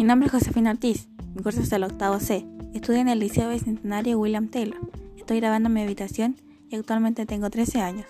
Mi nombre es Josefina Ortiz, mi curso es el octavo C. Estudio en el Liceo Bicentenario William Taylor. Estoy grabando en mi habitación y actualmente tengo 13 años.